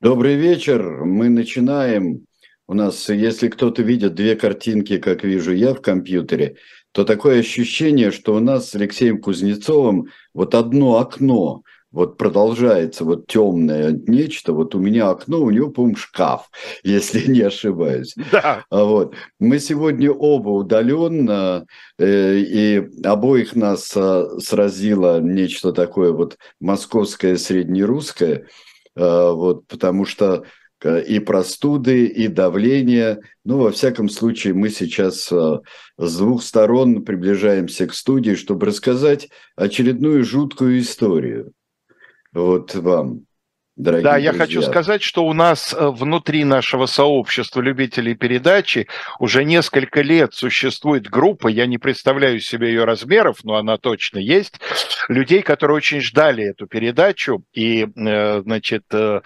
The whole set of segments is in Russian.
Добрый вечер. Мы начинаем. У нас, если кто-то видит две картинки, как вижу я в компьютере, то такое ощущение, что у нас с Алексеем Кузнецовым вот одно окно вот продолжается вот темное нечто, вот у меня окно, у него, по-моему, шкаф, если не ошибаюсь. Да. А вот. Мы сегодня оба удаленно, э, и обоих нас э, сразило нечто такое вот московское, среднерусское – вот, потому что э, и простуды, и давление. Ну, во всяком случае, мы сейчас э, с двух сторон приближаемся к студии, чтобы рассказать очередную жуткую историю. Вот вам дорогие Да, друзья. я хочу сказать, что у нас э, внутри нашего сообщества любителей передачи уже несколько лет существует группа, я не представляю себе ее размеров, но она точно есть, людей, которые очень ждали эту передачу, и, э, значит, э,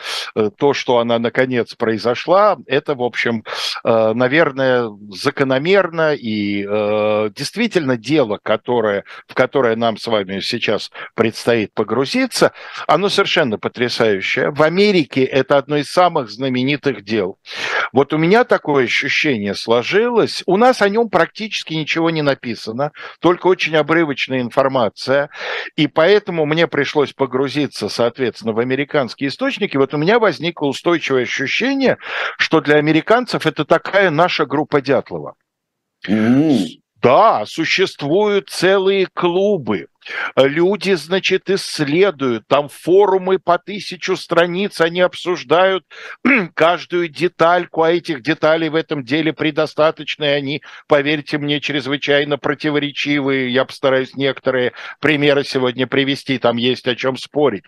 то, что она наконец произошла, это, в общем, наверное, закономерно и действительно дело, которое, в которое нам с вами сейчас предстоит погрузиться, оно совершенно потрясающее случая. В Америке это одно из самых знаменитых дел. Вот у меня такое ощущение сложилось. У нас о нем практически ничего не написано, только очень обрывочная информация. И поэтому мне пришлось погрузиться, соответственно, в американские источники. Вот у меня возникло устойчивое ощущение, что для американцев это такая наша группа Дятлова. Mm-hmm. Да, существуют целые клубы. Люди, значит, исследуют, там форумы по тысячу страниц, они обсуждают каждую детальку, а этих деталей в этом деле предостаточно, и они, поверьте мне, чрезвычайно противоречивые. Я постараюсь некоторые примеры сегодня привести, там есть о чем спорить.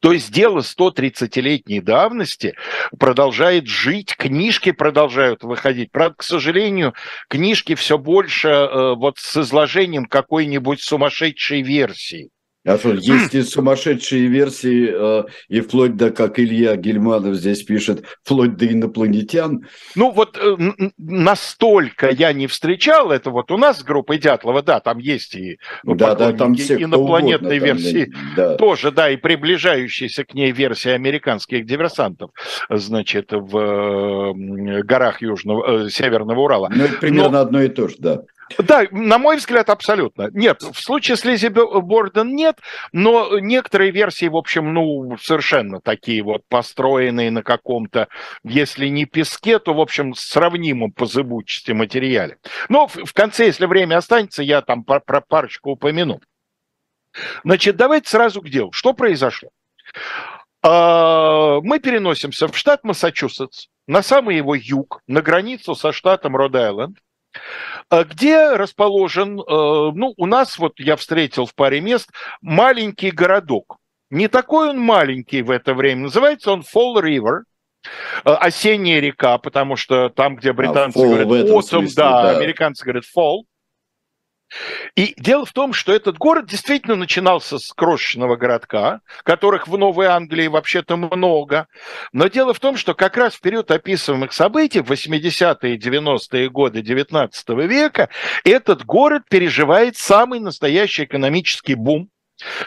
То есть дело 130-летней давности продолжает жить, книжки продолжают выходить. Правда, к сожалению, книжки все больше э, вот с изложением какой-нибудь сумасшедшей версии. А что, есть и сумасшедшие версии, э, и вплоть до, как Илья Гельманов здесь пишет, вплоть до инопланетян. Ну вот э, настолько я не встречал это. Вот у нас с группой Дятлова, да, там есть и да, да, там все инопланетные угодно, версии. Там, да. Тоже, да, и приближающиеся к ней версии американских диверсантов, значит, в горах Южного, э, Северного Урала. Ну, это примерно Но... одно и то же, да. Да, на мой взгляд, абсолютно. Нет, в случае с Лизи Борден нет, но некоторые версии, в общем, ну, совершенно такие вот построенные на каком-то, если не песке, то, в общем, сравнимом по зыбучести материале. Но в, конце, если время останется, я там про, парочку упомяну. Значит, давайте сразу к делу. Что произошло? А, мы переносимся в штат Массачусетс, на самый его юг, на границу со штатом Род-Айленд, где расположен, э, ну, у нас, вот я встретил в паре мест, маленький городок. Не такой он маленький в это время. Называется он Fall River, э, осенняя река, потому что там, где а, британцы а, говорят autumn, да, да, американцы говорят fall. И дело в том, что этот город действительно начинался с крошечного городка, которых в Новой Англии вообще-то много. Но дело в том, что как раз в период описываемых событий, в 80-е и 90-е годы 19 века, этот город переживает самый настоящий экономический бум,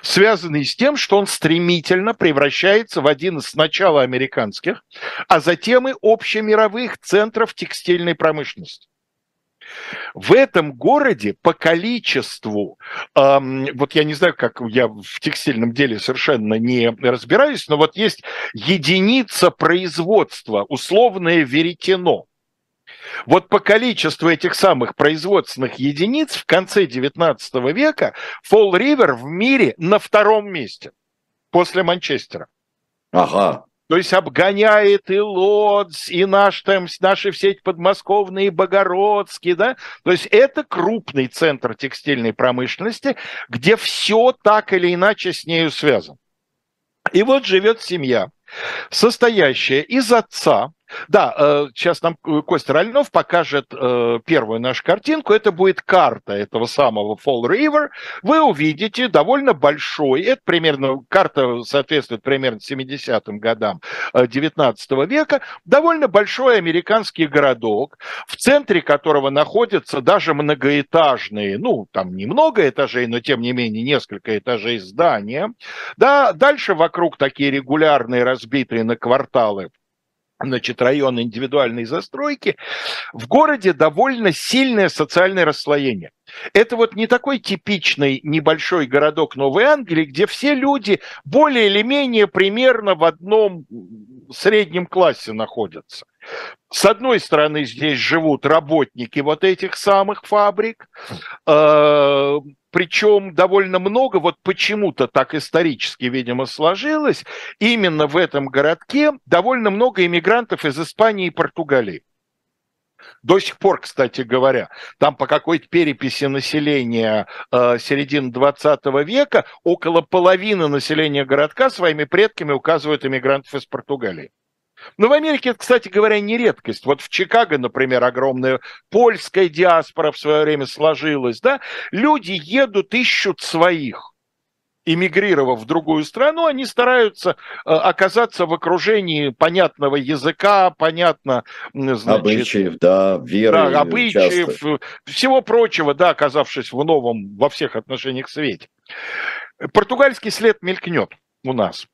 связанный с тем, что он стремительно превращается в один из сначала американских, а затем и общемировых центров текстильной промышленности. В этом городе по количеству, эм, вот я не знаю, как я в текстильном деле совершенно не разбираюсь, но вот есть единица производства, условное веретено. Вот по количеству этих самых производственных единиц в конце 19 века Фолл Ривер в мире на втором месте после Манчестера. Ага. То есть обгоняет и Лодз, и наш, там, наши все эти подмосковные Богородские, да? То есть это крупный центр текстильной промышленности, где все так или иначе с нею связано. И вот живет семья, состоящая из отца, Да, сейчас нам Костя Рольнов покажет первую нашу картинку. Это будет карта этого самого Fall River. Вы увидите довольно большой, это примерно, карта соответствует примерно 70-м годам 19 века, довольно большой американский городок, в центре которого находятся даже многоэтажные, ну, там немного этажей, но тем не менее несколько этажей здания. Да, дальше вокруг такие регулярные, разбитые на кварталы значит, районы индивидуальной застройки, в городе довольно сильное социальное расслоение. Это вот не такой типичный небольшой городок Новой Англии, где все люди более или менее примерно в одном среднем классе находятся. С одной стороны, здесь живут работники вот этих самых фабрик, э, причем довольно много, вот почему-то так исторически, видимо, сложилось, именно в этом городке довольно много иммигрантов из Испании и Португалии. До сих пор, кстати говоря, там по какой-то переписи населения э, середины 20 века около половины населения городка своими предками указывают иммигрантов из Португалии. Но в Америке это, кстати говоря, не редкость. Вот в Чикаго, например, огромная польская диаспора в свое время сложилась. Да? Люди едут, ищут своих эмигрировав в другую страну, они стараются э, оказаться в окружении понятного языка, понятно, значит, обычаев, да, веры, да, обычаев, часто. всего прочего, да, оказавшись в новом во всех отношениях свете. Португальский след мелькнет у нас.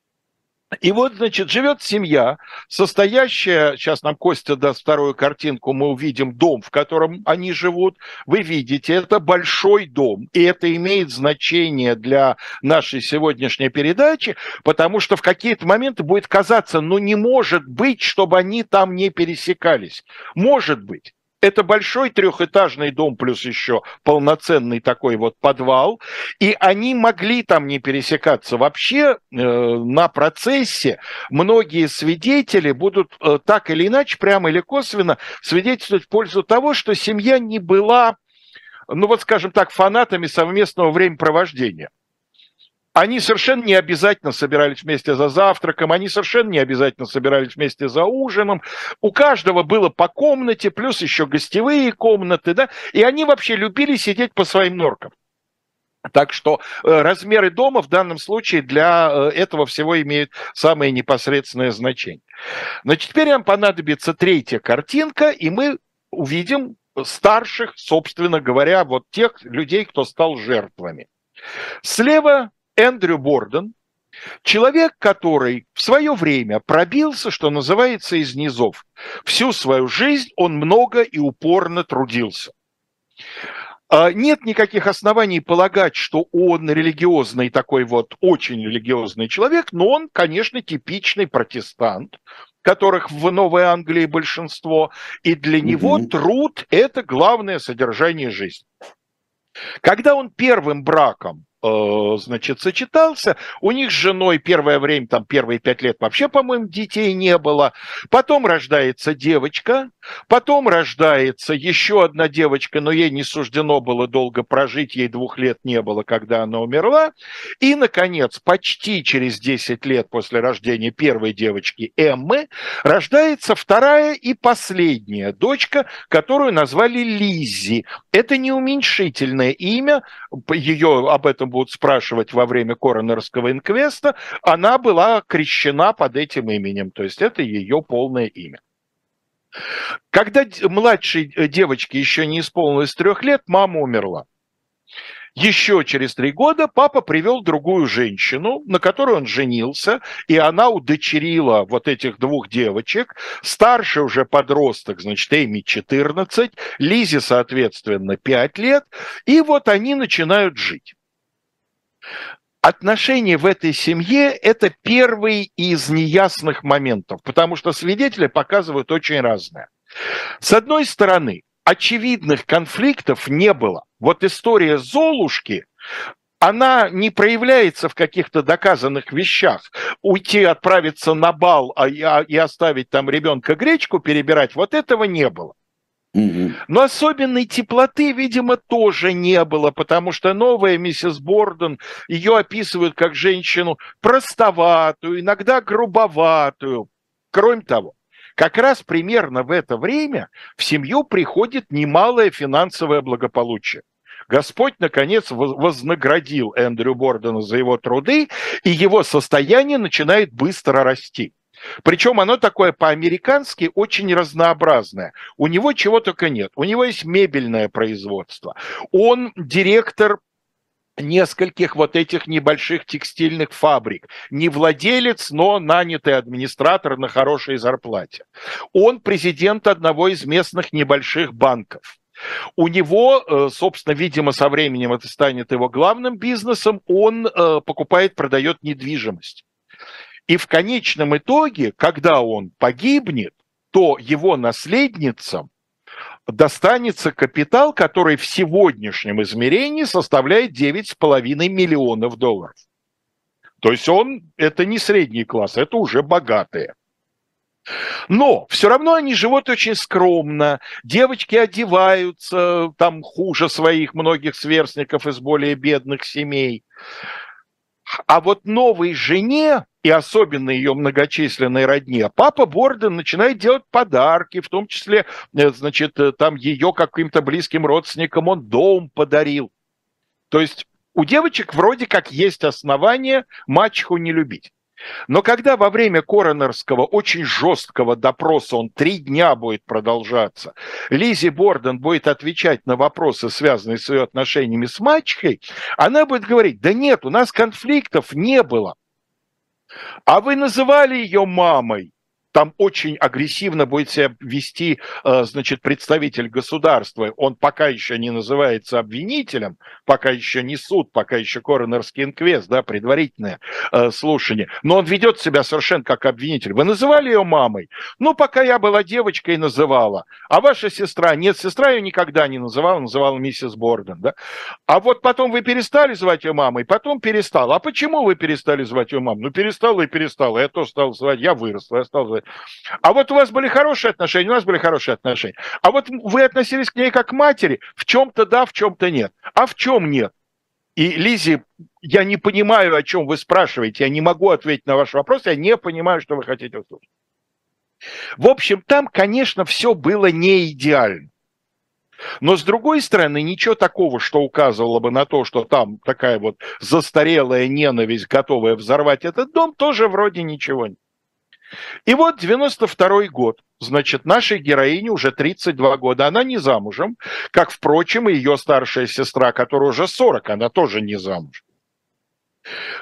И вот, значит, живет семья, состоящая, сейчас нам Костя даст вторую картинку, мы увидим дом, в котором они живут. Вы видите, это большой дом, и это имеет значение для нашей сегодняшней передачи, потому что в какие-то моменты будет казаться, ну не может быть, чтобы они там не пересекались. Может быть. Это большой трехэтажный дом, плюс еще полноценный такой вот подвал. И они могли там не пересекаться. Вообще э, на процессе многие свидетели будут э, так или иначе, прямо или косвенно, свидетельствовать в пользу того, что семья не была, ну вот скажем так, фанатами совместного времяпровождения. Они совершенно не обязательно собирались вместе за завтраком, они совершенно не обязательно собирались вместе за ужином. У каждого было по комнате, плюс еще гостевые комнаты, да, и они вообще любили сидеть по своим норкам. Так что э, размеры дома в данном случае для э, этого всего имеют самое непосредственное значение. Значит, теперь нам понадобится третья картинка, и мы увидим старших, собственно говоря, вот тех людей, кто стал жертвами. Слева Эндрю Борден, человек, который в свое время пробился, что называется, из низов. Всю свою жизнь он много и упорно трудился. А, нет никаких оснований полагать, что он религиозный такой вот, очень религиозный человек, но он, конечно, типичный протестант, которых в Новой Англии большинство, и для него угу. труд – это главное содержание жизни. Когда он первым браком значит, сочетался. У них с женой первое время, там первые пять лет вообще, по-моему, детей не было. Потом рождается девочка, потом рождается еще одна девочка, но ей не суждено было долго прожить, ей двух лет не было, когда она умерла. И, наконец, почти через 10 лет после рождения первой девочки Эммы рождается вторая и последняя дочка, которую назвали Лиззи. Это не уменьшительное имя, ее об этом будут спрашивать во время коронерского инквеста, она была крещена под этим именем, то есть это ее полное имя. Когда младшей э, девочке еще не исполнилось трех лет, мама умерла. Еще через три года папа привел другую женщину, на которой он женился, и она удочерила вот этих двух девочек. Старший уже подросток, значит, Эми 14, Лизе, соответственно, 5 лет. И вот они начинают жить. Отношения в этой семье – это первый из неясных моментов, потому что свидетели показывают очень разное. С одной стороны, очевидных конфликтов не было. Вот история Золушки, она не проявляется в каких-то доказанных вещах. Уйти, отправиться на бал а, и оставить там ребенка гречку перебирать, вот этого не было. Но особенной теплоты, видимо, тоже не было, потому что новая миссис Борден, ее описывают как женщину простоватую, иногда грубоватую. Кроме того, как раз примерно в это время в семью приходит немалое финансовое благополучие. Господь, наконец, вознаградил Эндрю Бордена за его труды, и его состояние начинает быстро расти. Причем оно такое по-американски очень разнообразное. У него чего только нет. У него есть мебельное производство. Он директор нескольких вот этих небольших текстильных фабрик. Не владелец, но нанятый администратор на хорошей зарплате. Он президент одного из местных небольших банков. У него, э, собственно, видимо, со временем это станет его главным бизнесом, он э, покупает, продает недвижимость. И в конечном итоге, когда он погибнет, то его наследницам достанется капитал, который в сегодняшнем измерении составляет 9,5 миллионов долларов. То есть он, это не средний класс, это уже богатые. Но все равно они живут очень скромно, девочки одеваются там хуже своих многих сверстников из более бедных семей. А вот новой жене и особенно ее многочисленной родне, папа Борден начинает делать подарки, в том числе, э, значит, э, там ее каким-то близким родственникам он дом подарил. То есть у девочек вроде как есть основания мачеху не любить. Но когда во время коронерского очень жесткого допроса, он три дня будет продолжаться, Лизи Борден будет отвечать на вопросы, связанные с ее отношениями с мачехой, она будет говорить, да нет, у нас конфликтов не было. А вы называли ее мамой там очень агрессивно будет себя вести, э, значит, представитель государства. Он пока еще не называется обвинителем, пока еще не суд, пока еще коронерский инквест, да, предварительное э, слушание. Но он ведет себя совершенно как обвинитель. Вы называли ее мамой? Ну, пока я была девочкой, называла. А ваша сестра? Нет, сестра ее никогда не называла, называла миссис Борден, да. А вот потом вы перестали звать ее мамой, потом перестала. А почему вы перестали звать ее мамой? Ну, перестала и перестала. Я тоже стал звать, я выросла, я стал звать. А вот у вас были хорошие отношения, у нас были хорошие отношения. А вот вы относились к ней как к матери, в чем-то да, в чем-то нет. А в чем нет? И, Лизи, я не понимаю, о чем вы спрашиваете, я не могу ответить на ваш вопрос, я не понимаю, что вы хотите услышать. В общем, там, конечно, все было не идеально. Но с другой стороны, ничего такого, что указывало бы на то, что там такая вот застарелая ненависть, готовая взорвать этот дом, тоже вроде ничего нет. И вот 92 год, значит, нашей героине уже 32 года, она не замужем, как, впрочем, и ее старшая сестра, которая уже 40, она тоже не замужем.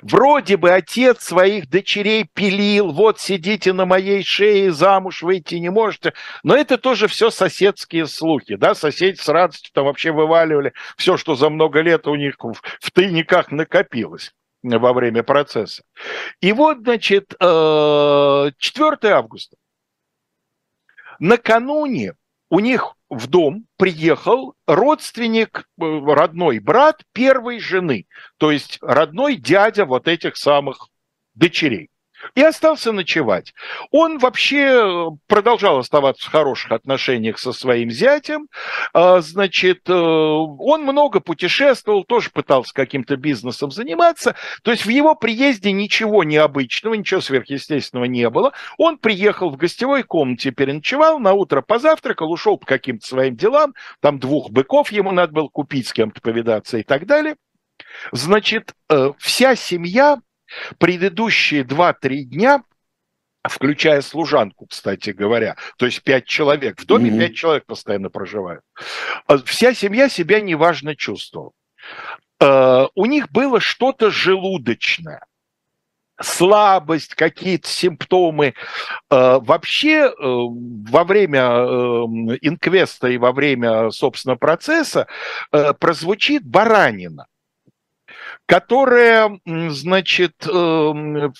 Вроде бы отец своих дочерей пилил, вот сидите на моей шее, замуж выйти не можете. Но это тоже все соседские слухи, да, соседи с радостью там вообще вываливали. Все, что за много лет у них в тайниках накопилось во время процесса. И вот, значит, 4 э, августа. Накануне у них в дом приехал родственник, э, родной брат первой жены, то есть родной дядя вот этих самых дочерей и остался ночевать. Он вообще э, продолжал оставаться в хороших отношениях со своим зятем, а, значит, э, он много путешествовал, тоже пытался каким-то бизнесом заниматься, то есть в его приезде ничего необычного, ничего сверхъестественного не было. Он приехал в гостевой комнате, переночевал, на утро позавтракал, ушел по каким-то своим делам, там двух быков ему надо было купить, с кем-то повидаться и так далее. Значит, э, вся семья Предыдущие 2-3 дня включая служанку, кстати говоря, то есть пять человек. В доме пять mm-hmm. человек постоянно проживают. А вся семья себя неважно чувствовала. Э, у них было что-то желудочное слабость, какие-то симптомы. Э, вообще э, во время инквеста и во время, собственно, процесса прозвучит баранина которая, значит, эм,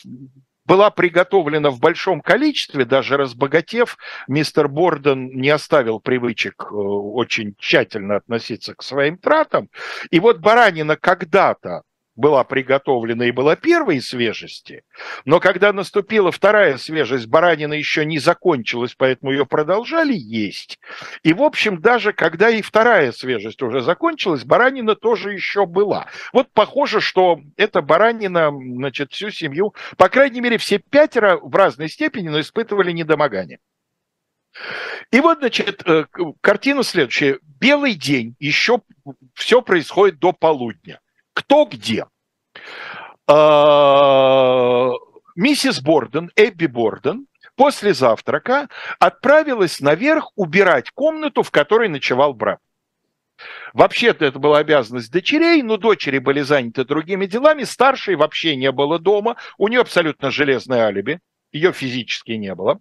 была приготовлена в большом количестве, даже разбогатев, мистер Борден не оставил привычек э, очень тщательно относиться к своим тратам. И вот баранина когда-то была приготовлена и была первой свежести, но когда наступила вторая свежесть, баранина еще не закончилась, поэтому ее продолжали есть. И, в общем, даже когда и вторая свежесть уже закончилась, баранина тоже еще была. Вот похоже, что эта баранина, значит, всю семью, по крайней мере, все пятеро в разной степени, но испытывали недомогание. И вот, значит, э, картина следующая. Белый день, еще все происходит до полудня. Кто где? А, миссис Борден, Эбби Борден, после завтрака отправилась наверх убирать комнату, в которой ночевал брат. Вообще-то это была обязанность дочерей, но дочери были заняты другими делами, старшей вообще не было дома, у нее абсолютно железное алиби, ее физически не было.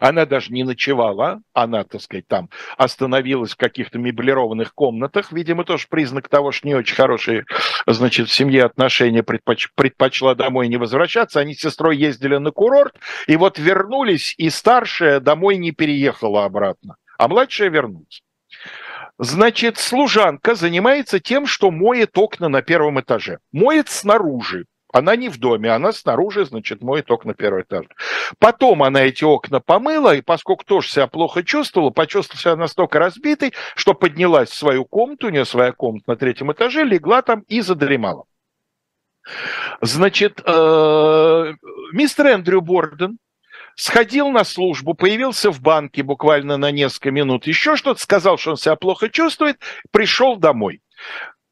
Она даже не ночевала, она, так сказать, там остановилась в каких-то меблированных комнатах. Видимо, тоже признак того, что не очень хорошие, значит, в семье отношения предпоч... предпочла домой не возвращаться. Они с сестрой ездили на курорт, и вот вернулись, и старшая домой не переехала обратно, а младшая вернулась. Значит, служанка занимается тем, что моет окна на первом этаже. Моет снаружи. Она не в доме, она снаружи, значит, моет окна первого этажа. Потом она эти окна помыла, и поскольку тоже себя плохо чувствовала, почувствовала себя настолько разбитой, что поднялась в свою комнату, у нее своя комната на третьем этаже, легла там и задремала. Значит, э, мистер Эндрю Борден сходил на службу, появился в банке буквально на несколько минут, еще что-то сказал, что он себя плохо чувствует, пришел домой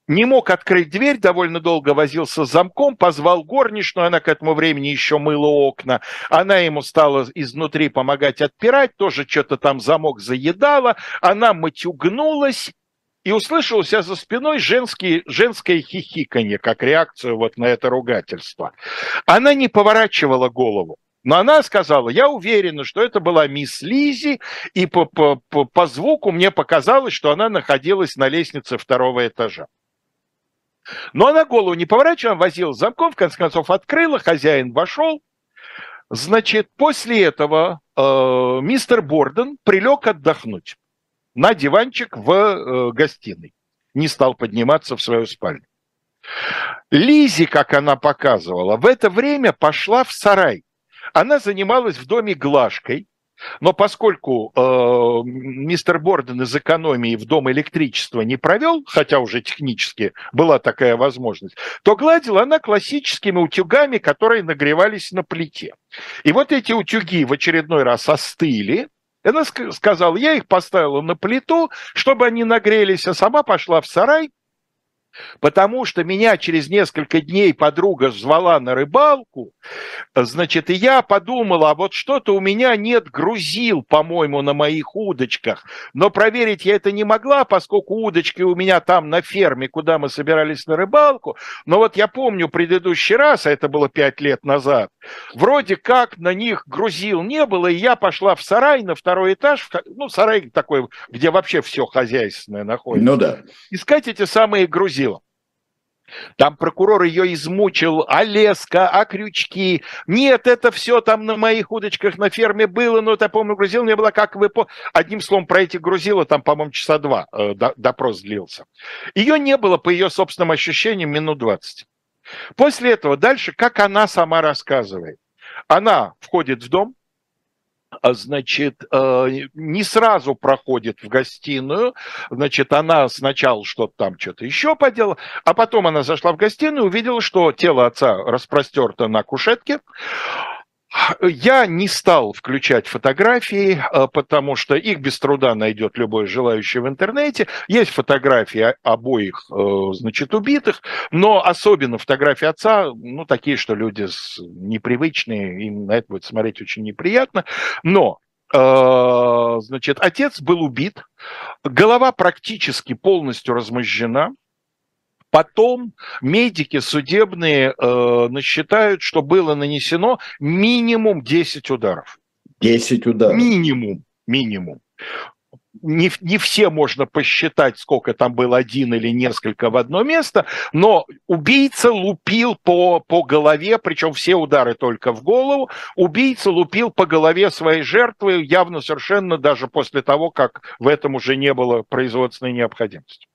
не мог открыть дверь, довольно долго возился с замком, позвал горничную, она к этому времени еще мыла окна, она ему стала изнутри помогать отпирать, тоже что-то там замок заедала, она матюгнулась, и услышал у себя за спиной женский, женское хихиканье, как реакцию вот на это ругательство. Она не поворачивала голову. Но она сказала, я уверена, что это была мисс Лизи, и по, по, по, по звуку мне показалось, что она находилась на лестнице второго этажа. Но она голову не поворачивала, возила замком, в конце концов открыла, хозяин вошел. Значит, после этого э, мистер Борден прилег отдохнуть на диванчик в э, гостиной. Не стал подниматься в свою спальню. Лизи, как она показывала, в это время пошла в сарай. Она занималась в доме глажкой, но поскольку э, мистер Борден из экономии в дом электричества не провел, хотя уже технически была такая возможность, то гладила она классическими утюгами, которые нагревались на плите. И вот эти утюги в очередной раз остыли, она сказала, я их поставила на плиту, чтобы они нагрелись, а сама пошла в сарай потому что меня через несколько дней подруга звала на рыбалку, значит, и я подумала, а вот что-то у меня нет грузил, по-моему, на моих удочках, но проверить я это не могла, поскольку удочки у меня там на ферме, куда мы собирались на рыбалку, но вот я помню предыдущий раз, а это было пять лет назад, вроде как на них грузил не было, и я пошла в сарай на второй этаж, ну, сарай такой, где вообще все хозяйственное находится. Ну да. Искать эти самые грузила. Там прокурор ее измучил, а леска, а крючки. Нет, это все там на моих удочках на ферме было, но это, помню, грузил не было, как вы... Одним словом, про эти грузила там, по-моему, часа два э, допрос длился. Ее не было, по ее собственным ощущениям, минут 20. После этого дальше, как она сама рассказывает. Она входит в дом, значит, э, не сразу проходит в гостиную, значит, она сначала что-то там, что-то еще поделала, а потом она зашла в гостиную и увидела, что тело отца распростерто на кушетке, я не стал включать фотографии, э, потому что их без труда найдет любой желающий в интернете. Есть фотографии обоих, э, значит, убитых, но особенно фотографии отца, ну, такие, что люди непривычные, им на это будет смотреть очень неприятно. Но э, значит, отец был убит, голова практически полностью размозжена, Потом медики судебные э, насчитают, что было нанесено минимум 10 ударов. 10 ударов. Минимум, минимум. Не, не все можно посчитать, сколько там было, один или несколько в одно место, но убийца лупил по, по голове, причем все удары только в голову, убийца лупил по голове своей жертвы явно совершенно даже после того, как в этом уже не было производственной необходимости.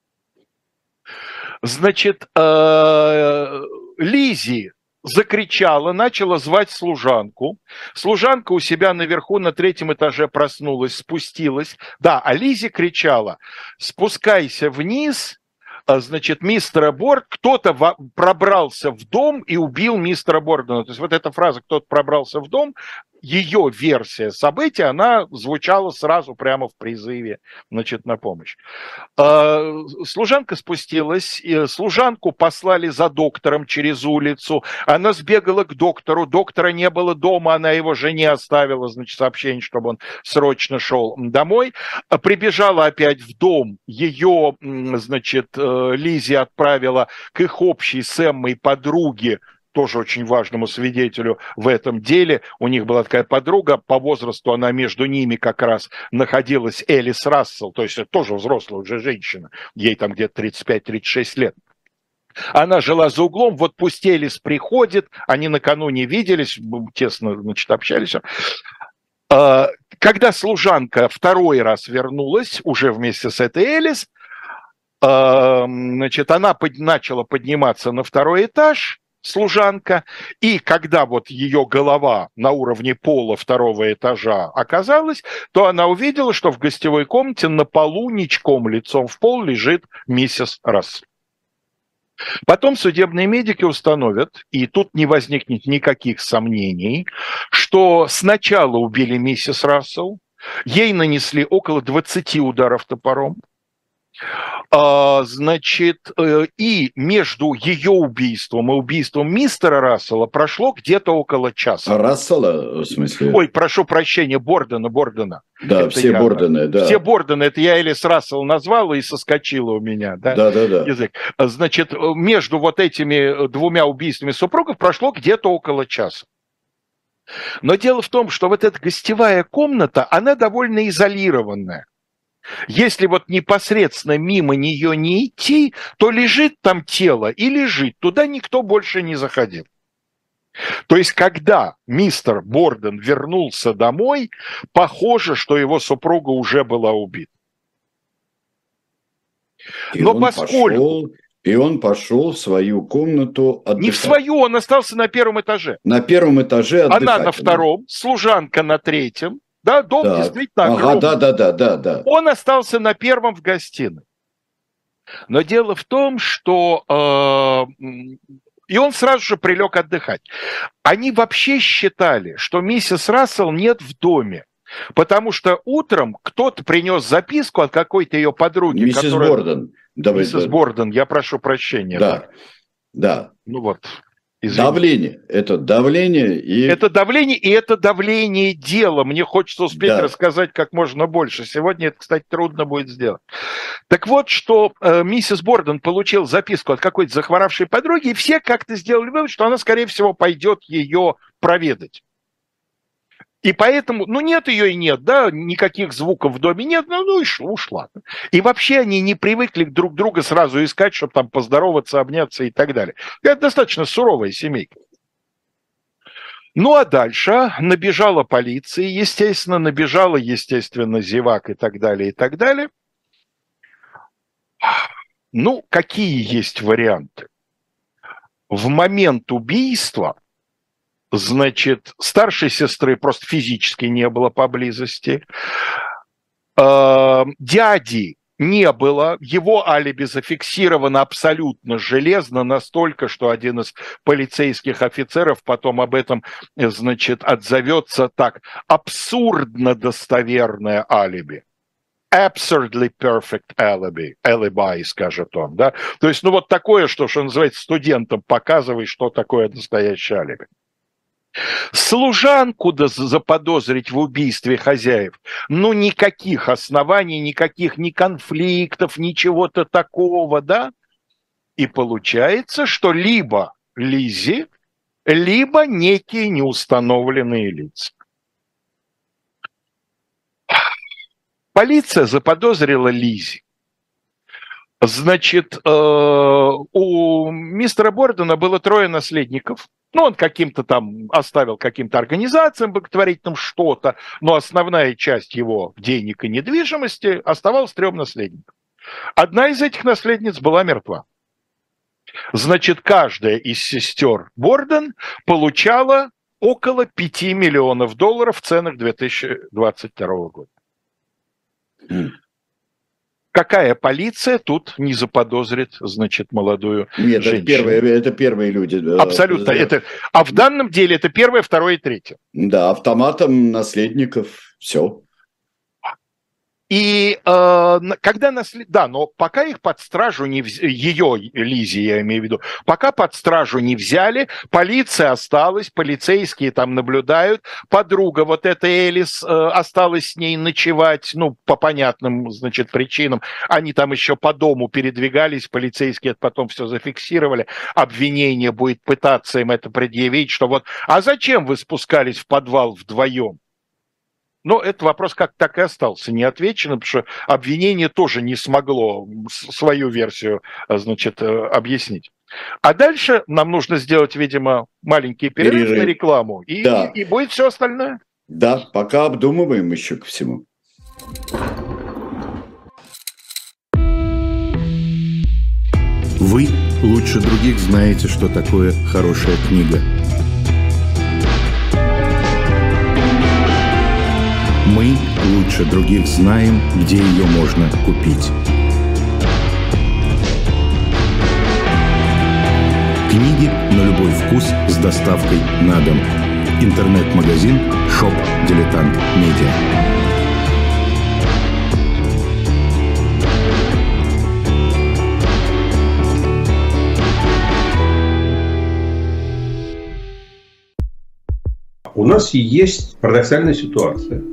Значит, э, Лизи закричала, начала звать служанку. Служанка у себя наверху на третьем этаже проснулась, спустилась. Да, а Лизи кричала, спускайся вниз, а, значит, мистера Борд, кто-то пробрался в дом и убил мистера Бордена. То есть вот эта фраза «кто-то пробрался в дом», ее версия событий, она звучала сразу прямо в призыве, значит, на помощь. Э, служанка спустилась, служанку послали за доктором через улицу, она сбегала к доктору, доктора не было дома, она его жене оставила, значит, сообщение, чтобы он срочно шел домой, прибежала опять в дом, ее, значит, Лизи отправила к их общей с Эммой подруге, тоже очень важному свидетелю в этом деле. У них была такая подруга, по возрасту она между ними как раз находилась, Элис Рассел, то есть тоже взрослая уже женщина, ей там где-то 35-36 лет. Она жила за углом, вот пусть Элис приходит, они накануне виделись, тесно, значит, общались. А, когда служанка второй раз вернулась, уже вместе с этой Элис, а, значит, она начала подниматься на второй этаж, служанка, и когда вот ее голова на уровне пола второго этажа оказалась, то она увидела, что в гостевой комнате на полу ничком лицом в пол лежит миссис Расс. Потом судебные медики установят, и тут не возникнет никаких сомнений, что сначала убили миссис Рассел, ей нанесли около 20 ударов топором, значит, э, и между ее убийством и убийством мистера Рассела прошло где-то около часа. Рассела, в смысле? Ой, прошу прощения, Бордена, Бордена. Да, это все я, Бордены, да. Все Бордены, это я Элис Рассел назвал и соскочила у меня, да? Да, да, да. Язык. Значит, между вот этими двумя убийствами супругов прошло где-то около часа. Но дело в том, что вот эта гостевая комната, она довольно изолированная. Если вот непосредственно мимо нее не идти, то лежит там тело и лежит, туда никто больше не заходил. То есть, когда мистер Борден вернулся домой, похоже, что его супруга уже была убита. И Но поскольку... Пошел, и он пошел в свою комнату отдыхать. Не в свою, он остался на первом этаже. На первом этаже отдыхать. Она на втором, служанка на третьем, да, дом так. действительно огромный. Ага, да, да, да, да, да. Он остался на первом в гостиной. Но дело в том, что э, и он сразу же прилег отдыхать. Они вообще считали, что миссис Рассел нет в доме, потому что утром кто-то принес записку от какой-то ее подруги. Миссис которая... Борден. Давай, миссис да. Борден, я прошу прощения. Да, да. Ну вот. Извините. Давление. Это давление и... Это давление, и это давление дела. Мне хочется успеть да. рассказать как можно больше. Сегодня это, кстати, трудно будет сделать. Так вот, что э, миссис Борден получил записку от какой-то захворавшей подруги, и все как-то сделали вывод, что она, скорее всего, пойдет ее проведать. И поэтому, ну нет ее и нет, да, никаких звуков в доме нет, ну, ну и ушла. И вообще они не привыкли друг друга сразу искать, чтобы там поздороваться, обняться и так далее. Это достаточно суровая семейка. Ну а дальше набежала полиция, естественно, набежала, естественно, зевак и так далее, и так далее. Ну, какие есть варианты? В момент убийства Значит, старшей сестры просто физически не было поблизости. Эм, дяди не было. Его алиби зафиксировано абсолютно железно, настолько, что один из полицейских офицеров потом об этом, значит, отзовется так. Абсурдно достоверное алиби absurdly perfect alibi, alibi, скажет он, да. То есть, ну вот такое, что, что называется, студентам показывай, что такое настоящее алиби. Служанку да заподозрить в убийстве хозяев, ну никаких оснований, никаких ни конфликтов, ничего-то такого, да? И получается, что либо Лизи, либо некие неустановленные лица. Полиция заподозрила Лизи. Значит, э, у мистера Бордена было трое наследников – ну, он каким-то там оставил каким-то организациям благотворительным что-то, но основная часть его денег и недвижимости оставалась трем наследникам. Одна из этих наследниц была мертва. Значит, каждая из сестер Борден получала около 5 миллионов долларов в ценах 2022 года. Какая полиция тут не заподозрит, значит, молодую Нет, женщину? это первые, это первые люди. Абсолютно. Это, а в данном деле это первое, второе и третье. Да, автоматом наследников. Все. И э, когда наслед... Да, но пока их под стражу не взяли, ее, Лизи, я имею в виду, пока под стражу не взяли, полиция осталась, полицейские там наблюдают, подруга вот эта Элис э, осталась с ней ночевать, ну, по понятным, значит, причинам. Они там еще по дому передвигались, полицейские это потом все зафиксировали. Обвинение будет пытаться им это предъявить, что вот, а зачем вы спускались в подвал вдвоем? Но этот вопрос как так и остался неотвеченным, потому что обвинение тоже не смогло свою версию, а, значит, э, объяснить. А дальше нам нужно сделать, видимо, маленький перерыв, перерыв. на рекламу, и, да. и, и будет все остальное. Да, пока обдумываем еще ко всему. Вы лучше других знаете, что такое хорошая книга – Мы лучше других знаем, где ее можно купить. Книги на любой вкус с доставкой на дом. Интернет-магазин Shop Дилетант Медиа. У нас есть парадоксальная ситуация –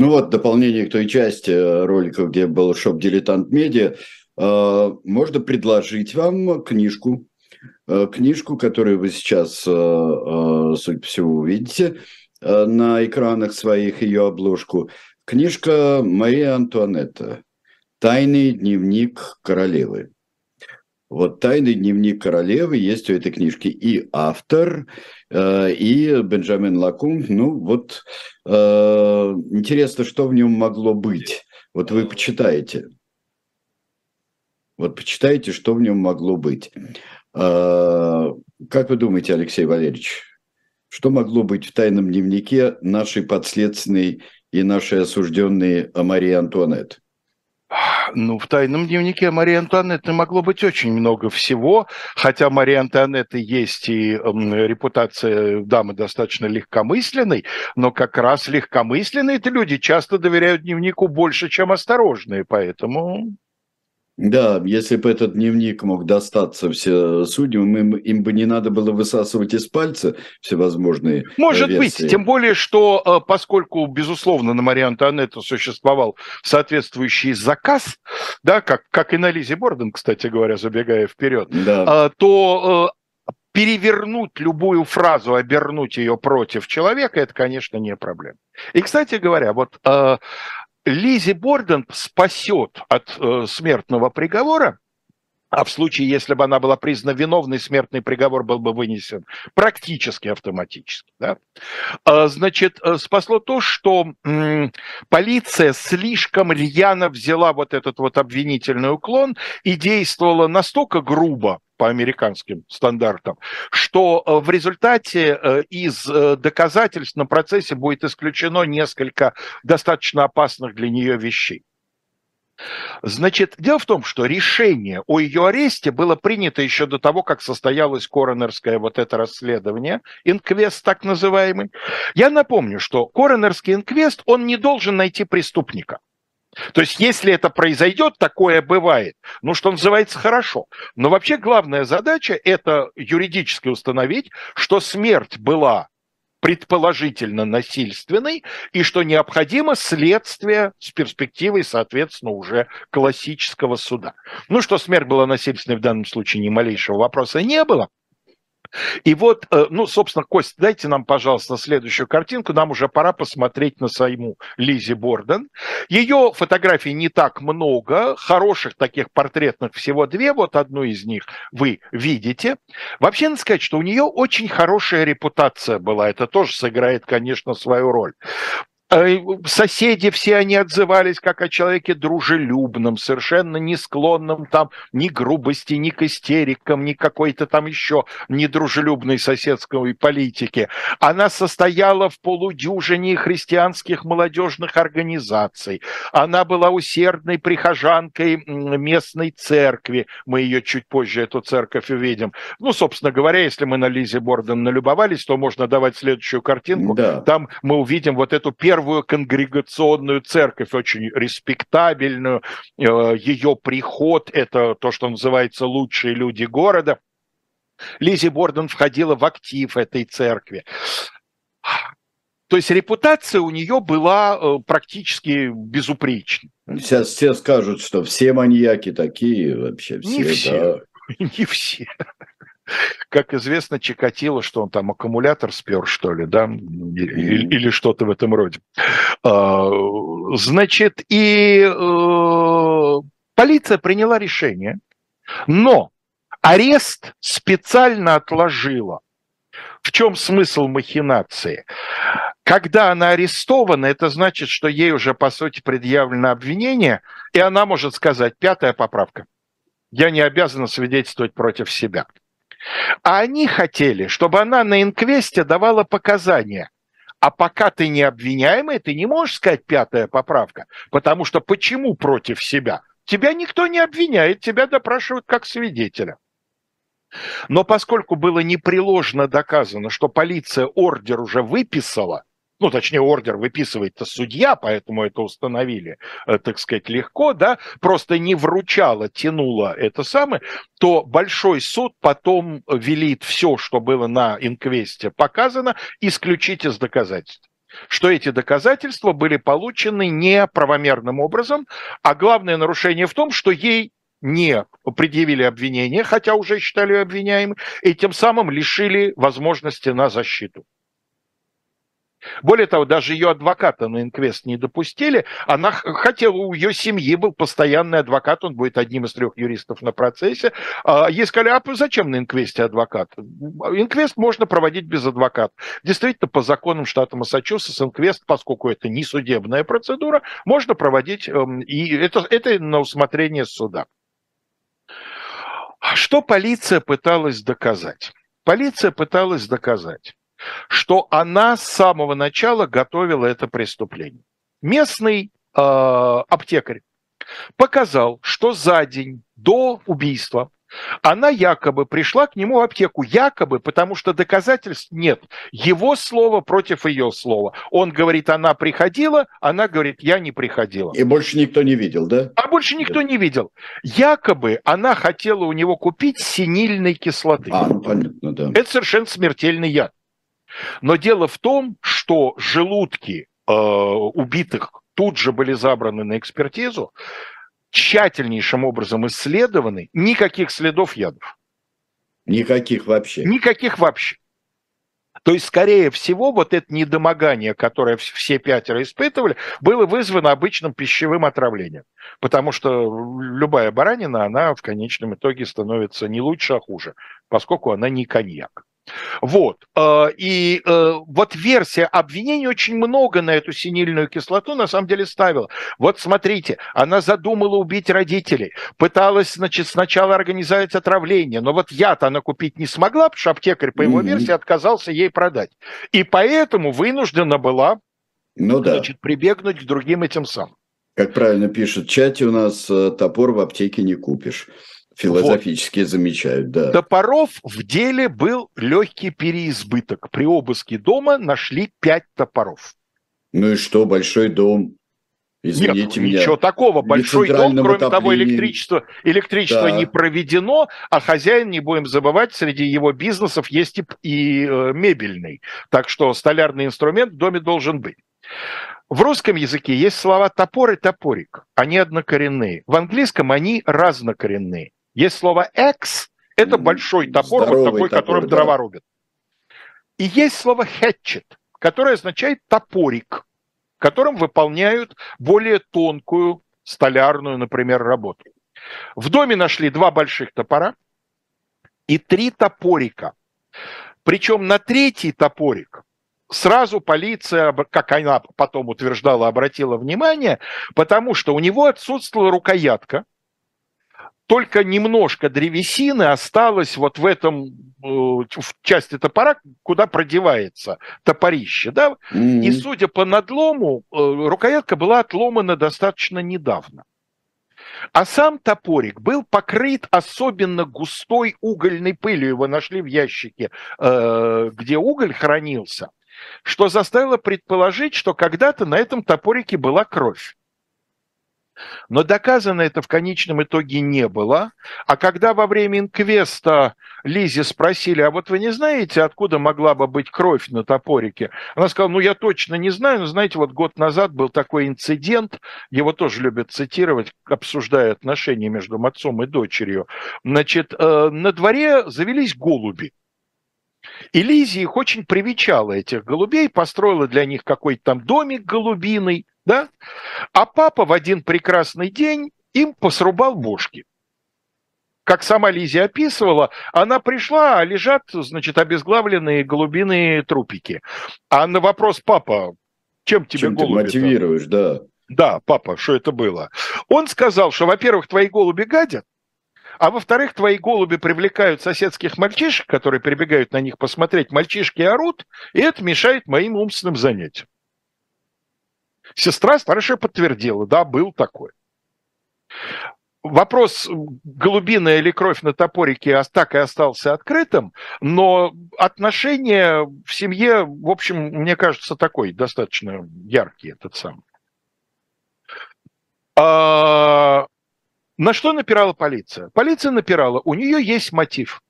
Ну вот, дополнение к той части э, ролика, где был шоп «Дилетант Медиа», э, можно предложить вам книжку, э, книжку, которую вы сейчас, судя по всему, увидите на экранах своих, ее обложку. Книжка Мария Антуанетта «Тайный дневник королевы». Вот «Тайный дневник королевы» есть у этой книжки и автор, э, и Бенджамин Лакум. Ну вот э, интересно, что в нем могло быть. Вот вы почитаете. Вот почитайте, что в нем могло быть. Э, как вы думаете, Алексей Валерьевич, что могло быть в тайном дневнике нашей подследственной и нашей осужденной Марии Антуанетт? Ну, в тайном дневнике Марии Антуанетты могло быть очень много всего, хотя Марии Антуанетты есть и репутация дамы достаточно легкомысленной, но как раз легкомысленные люди часто доверяют дневнику больше, чем осторожные, поэтому... Да, если бы этот дневник мог достаться все судьям, им, им бы не надо было высасывать из пальца всевозможные Может версии. быть, тем более, что э, поскольку, безусловно, на Марии Антуанетту существовал соответствующий заказ, да, как, как и на Лизе Борден, кстати говоря, забегая вперед, да. Э, то э, перевернуть любую фразу, обернуть ее против человека, это, конечно, не проблема. И, кстати говоря, вот Лизи Борден спасет от э, смертного приговора, а в случае, если бы она была признана виновной, смертный приговор был бы вынесен практически автоматически. Да? А, значит, э, спасло то, что полиция слишком рьяно взяла вот этот вот обвинительный уклон и действовала настолько грубо, по американским стандартам, что э, в результате э, из доказательств на процессе будет исключено несколько достаточно опасных для нее вещей. Значит, дело в том, что решение о ее аресте было принято еще до того, как состоялось коронерское вот это расследование, инквест так называемый. Я напомню, что коронерский инквест, он не должен найти преступника. То есть, если это произойдет, такое бывает. Ну, что называется, хорошо. Но вообще главная задача – это юридически установить, что смерть была предположительно насильственной, и что необходимо следствие с перспективой, соответственно, уже классического суда. Ну, что смерть была насильственной в данном случае, ни малейшего вопроса не было. И вот, э, ну, собственно, Кость, дайте нам, пожалуйста, следующую картинку. Нам уже пора посмотреть на саму Лизи Борден. Ее фотографий не так много, хороших таких портретных всего две. Вот одну из них вы видите. Вообще, надо сказать, что у нее очень хорошая репутация была. Это тоже сыграет, конечно, свою роль. Э, соседи все они отзывались как о человеке дружелюбном, совершенно не склонном там ни грубости, ни к истерикам, ни какой-то там еще недружелюбной соседской политики. Она состояла в полудюжине христианских молодежных организаций. Она была усердной прихожанкой местной церкви. Мы ее чуть позже, эту церковь, увидим. Ну, собственно говоря, если мы на Лизе Борден налюбовались, то можно давать следующую картинку. Да. Там мы увидим вот эту первую первую конгрегационную церковь, очень респектабельную. Э, Ее приход – это то, что называется «лучшие люди города». Лизи Борден входила в актив этой церкви. То есть репутация у нее была э, практически безупречной. Сейчас все скажут, что все маньяки такие вообще. Все, Не все. Да. Не все как известно, Чикатило, что он там аккумулятор спер, что ли, да, или, или что-то в этом роде. А, значит, и э, полиция приняла решение, но арест специально отложила. В чем смысл махинации? Когда она арестована, это значит, что ей уже, по сути, предъявлено обвинение, и она может сказать, пятая поправка, я не обязана свидетельствовать против себя. А они хотели, чтобы она на инквесте давала показания. А пока ты не обвиняемый, ты не можешь сказать пятая поправка. Потому что почему против себя? Тебя никто не обвиняет, тебя допрашивают как свидетеля. Но поскольку было непреложно доказано, что полиция ордер уже выписала, ну, точнее, ордер выписывает-то судья, поэтому это установили, э, так сказать, легко, да, просто не вручала, тянула это самое, то большой суд потом велит все, что было на инквесте показано, исключить из доказательств что эти доказательства были получены неправомерным образом, а главное нарушение в том, что ей не предъявили обвинение, хотя уже считали ее обвиняемой, и тем самым лишили возможности на защиту. Более того, даже ее адвоката на инквест не допустили. Она хотела, у ее семьи был постоянный адвокат, он будет одним из трех юристов на процессе. А ей сказали, а зачем на инквесте адвокат? Инквест можно проводить без адвоката. Действительно, по законам штата Массачусетс инквест, поскольку это не судебная процедура, можно проводить, эм, и это, это на усмотрение суда. Что полиция пыталась доказать? Полиция пыталась доказать, что она с самого начала готовила это преступление. Местный э, аптекарь показал, что за день до убийства она якобы пришла к нему в аптеку, якобы, потому что доказательств нет. Его слово против ее слова. Он говорит, она приходила, она говорит, я не приходила. И больше никто не видел, да? А больше никто не видел. Якобы она хотела у него купить синильной кислоты. А, ну понятно, да. Это совершенно смертельный яд. Но дело в том, что желудки э, убитых тут же были забраны на экспертизу, тщательнейшим образом исследованы, никаких следов ядов. Никаких вообще. Никаких вообще. То есть, скорее всего, вот это недомогание, которое все пятеро испытывали, было вызвано обычным пищевым отравлением. Потому что любая баранина, она в конечном итоге становится не лучше, а хуже, поскольку она не коньяк. Вот. Э, и э, вот версия обвинений очень много на эту синильную кислоту на самом деле ставила. Вот смотрите, она задумала убить родителей, пыталась, значит, сначала организовать отравление, но вот яд она купить не смогла, потому что аптекарь, по его версии, отказался ей продать. И поэтому вынуждена была ну, да. значит, прибегнуть к другим этим самым. Как правильно пишет в чате, у нас э, топор в аптеке не купишь. Философически вот. замечают, да. Топоров в деле был легкий переизбыток. При обыске дома нашли пять топоров. Ну и что, большой дом? Извините Нет, меня. ничего такого. Большой дом, кроме отоплении. того, электричество, электричество да. не проведено, а хозяин, не будем забывать, среди его бизнесов есть и, и э, мебельный. Так что столярный инструмент в доме должен быть. В русском языке есть слова топор и топорик. Они однокоренные. В английском они разнокоренные. Есть слово X, Это большой топор, Здоровый вот такой, топор, которым да. дрова рубят. И есть слово hatchet, которое означает топорик, которым выполняют более тонкую столярную, например, работу. В доме нашли два больших топора и три топорика. Причем на третий топорик сразу полиция, как она потом утверждала, обратила внимание, потому что у него отсутствовала рукоятка, только немножко древесины осталось вот в этом э, в части топора, куда продевается топорище, да? Mm-hmm. И судя по надлому, э, рукоятка была отломана достаточно недавно. А сам топорик был покрыт особенно густой угольной пылью. Его нашли в ящике, э, где уголь хранился, что заставило предположить, что когда-то на этом топорике была кровь. Но доказано это в конечном итоге не было. А когда во время инквеста Лизе спросили, а вот вы не знаете, откуда могла бы быть кровь на топорике? Она сказала, ну я точно не знаю, но знаете, вот год назад был такой инцидент, его тоже любят цитировать, обсуждая отношения между отцом и дочерью. Значит, э, на дворе завелись голуби. И Лизи их очень привечала, этих голубей, построила для них какой-то там домик голубиный, да? А папа в один прекрасный день им посрубал бошки. Как сама Лизи описывала, она пришла, а лежат, значит, обезглавленные голубиные трупики. А на вопрос папа, чем тебе чем голуби? Ты мотивируешь, да. Да, папа, что это было? Он сказал, что, во-первых, твои голуби гадят, а во-вторых, твои голуби привлекают соседских мальчишек, которые прибегают на них посмотреть. Мальчишки орут, и это мешает моим умственным занятиям. Сестра старшая подтвердила, да, был такой. Вопрос, голубиная или кровь на топорике так и остался открытым, но отношения в семье, в общем, мне кажется, такой, достаточно яркий этот самый. А, на что напирала полиция? Полиция напирала, у нее есть мотив.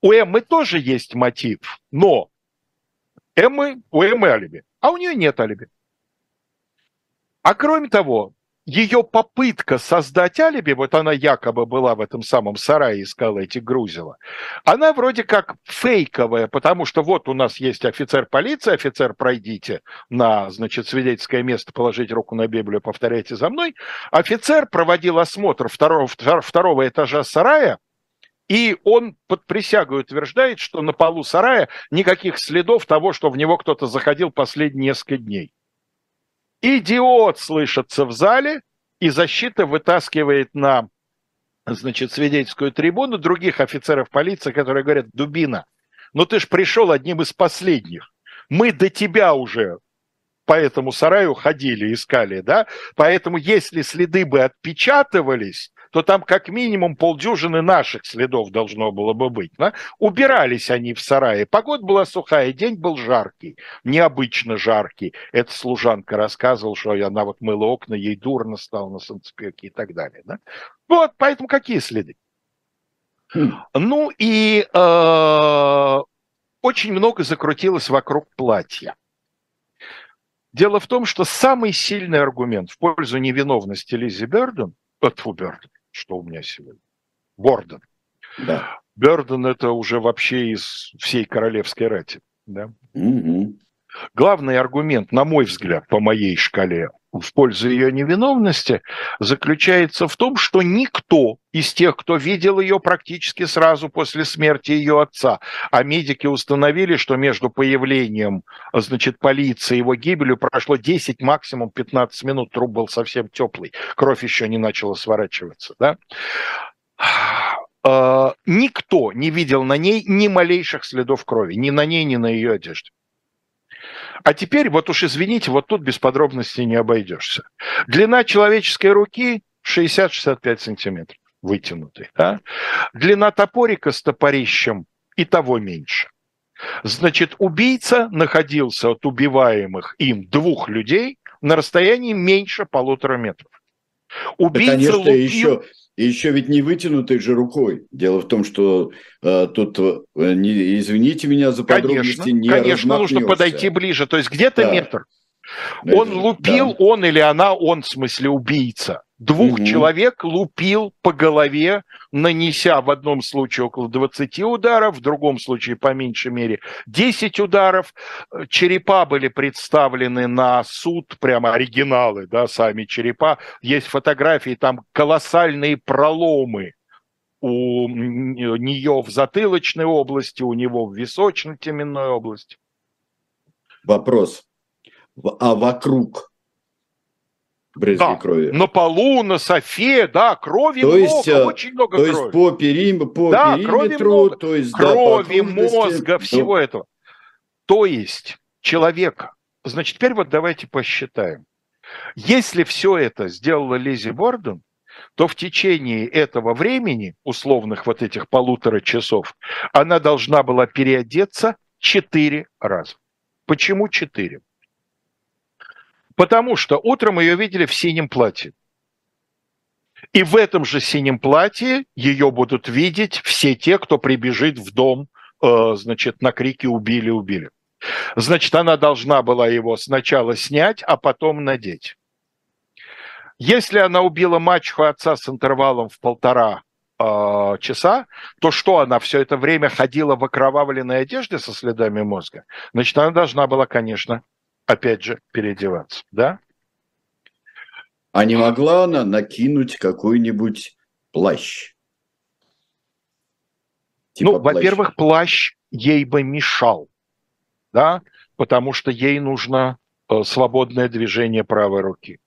У Эммы тоже есть мотив, но Эммы, у Эммы алиби а у нее нет алиби. А кроме того, ее попытка создать алиби, вот она якобы была в этом самом сарае, искала этих грузила, она вроде как фейковая, потому что вот у нас есть офицер полиции, офицер, пройдите на, значит, свидетельское место, положите руку на Библию, повторяйте за мной. Офицер проводил осмотр второго, второго этажа сарая, и он под присягой утверждает, что на полу сарая никаких следов того, что в него кто-то заходил последние несколько дней. Идиот слышится в зале, и защита вытаскивает на значит, свидетельскую трибуну других офицеров полиции, которые говорят, Дубина, ну ты ж пришел одним из последних. Мы до тебя уже по этому сараю ходили, искали, да? Поэтому если следы бы отпечатывались, то там как минимум полдюжины наших следов должно было бы быть. Да? Убирались они в сарае. Погода была сухая, день был жаркий, необычно жаркий. Эта служанка рассказывала, что она вот мыла окна, ей дурно стало на солнцепеке и так далее. Да? Вот, поэтому какие следы? Хм. Ну и э, очень много закрутилось вокруг платья. Дело в том, что самый сильный аргумент в пользу невиновности Лизи Берден, от Берден, что у меня сегодня? Борден. Да. Берден это уже вообще из всей королевской рати. Да? Угу. Главный аргумент, на мой взгляд, по моей шкале в пользу ее невиновности заключается в том, что никто из тех, кто видел ее практически сразу после смерти ее отца, а медики установили, что между появлением значит, полиции и его гибелью прошло 10, максимум 15 минут, труп был совсем теплый, кровь еще не начала сворачиваться. Да? А, никто не видел на ней ни малейших следов крови, ни на ней, ни на ее одежде. А теперь, вот уж извините, вот тут без подробностей не обойдешься. Длина человеческой руки 60-65 сантиметров вытянутый. Да? Длина топорика с топорищем и того меньше. Значит, убийца находился от убиваемых им двух людей на расстоянии меньше полутора метров. Убийца да, конечно, лупил... еще и еще ведь не вытянутой же рукой. Дело в том, что э, тут, э, не, извините меня за подробности, конечно, не Конечно, нужно подойти ближе. То есть где-то да. метр. Он лупил, да. он или она, он в смысле убийца. Двух угу. человек лупил по голове, нанеся в одном случае около 20 ударов, в другом случае по меньшей мере 10 ударов. Черепа были представлены на суд, прямо оригиналы, да, сами черепа. Есть фотографии, там колоссальные проломы у нее в затылочной области, у него в височно-теменной области. Вопрос. А вокруг брызги да, крови. На полу, на софе, да, крови то много, есть, э, очень много то крови. То есть по, перим, по да, периметру, то есть крови, да, мозга, всего да. этого. То есть человек, значит, теперь вот давайте посчитаем. Если все это сделала Лизи Борден, то в течение этого времени, условных вот этих полутора часов, она должна была переодеться четыре раза. Почему четыре? Потому что утром ее видели в синем платье. И в этом же синем платье ее будут видеть все те, кто прибежит в дом, э, значит, на крики «убили, убили». Значит, она должна была его сначала снять, а потом надеть. Если она убила мачеху отца с интервалом в полтора э, часа, то что она все это время ходила в окровавленной одежде со следами мозга? Значит, она должна была, конечно, опять же, переодеваться, да? А не могла она накинуть какой-нибудь плащ? Типа ну, во-первых, плащ ей бы мешал, да, потому что ей нужно э, свободное движение правой руки.